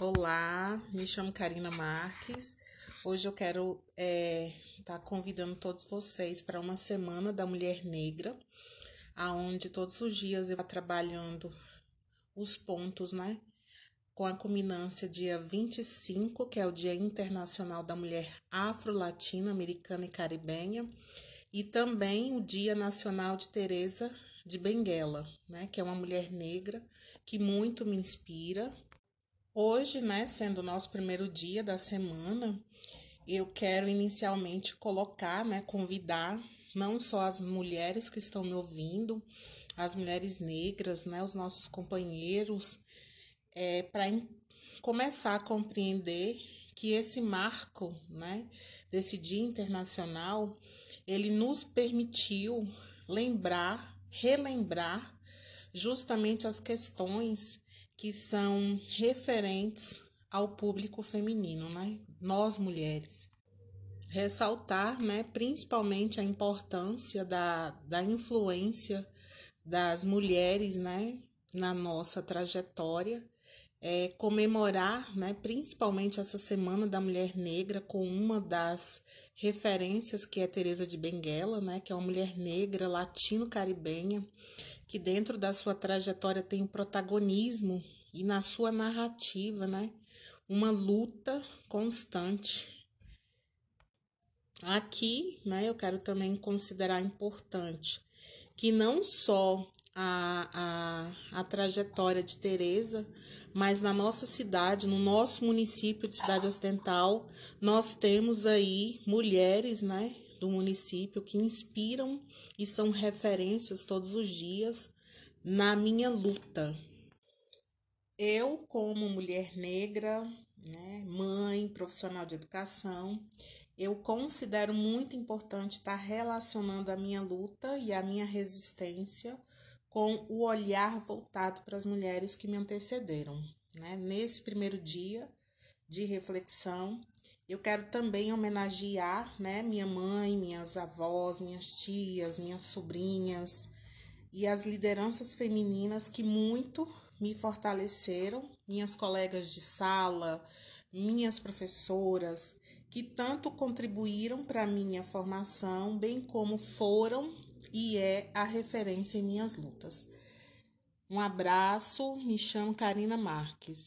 Olá, me chamo Karina Marques. Hoje eu quero estar é, tá convidando todos vocês para uma semana da Mulher Negra, aonde todos os dias eu vou trabalhando os pontos, né? Com a culminância dia 25, que é o Dia Internacional da Mulher Afro-Latina, Americana e Caribenha, e também o Dia Nacional de Teresa de Benguela, né? Que é uma mulher negra que muito me inspira Hoje, né, sendo o nosso primeiro dia da semana, eu quero inicialmente colocar, né, convidar não só as mulheres que estão me ouvindo, as mulheres negras, né, os nossos companheiros, é, para começar a compreender que esse marco, né, desse Dia Internacional, ele nos permitiu lembrar, relembrar justamente as questões que são referentes ao público feminino, né? Nós mulheres. Ressaltar, né, principalmente a importância da, da influência das mulheres, né, na nossa trajetória, é, comemorar, né, principalmente essa Semana da Mulher Negra com uma das referências que é Teresa de Benguela, né, que é uma mulher negra latino-caribenha que dentro da sua trajetória tem o protagonismo e na sua narrativa, né, uma luta constante. Aqui, né, eu quero também considerar importante que não só a, a, a trajetória de Teresa, mas na nossa cidade, no nosso município de Cidade Ocidental, nós temos aí mulheres, né, do município que inspiram e são referências todos os dias na minha luta. Eu, como mulher negra, né, mãe, profissional de educação, eu considero muito importante estar relacionando a minha luta e a minha resistência com o olhar voltado para as mulheres que me antecederam. Né? Nesse primeiro dia de reflexão, eu quero também homenagear né, minha mãe, minhas avós, minhas tias, minhas sobrinhas e as lideranças femininas que muito me fortaleceram, minhas colegas de sala, minhas professoras, que tanto contribuíram para minha formação, bem como foram e é a referência em minhas lutas. Um abraço, me chamo Karina Marques.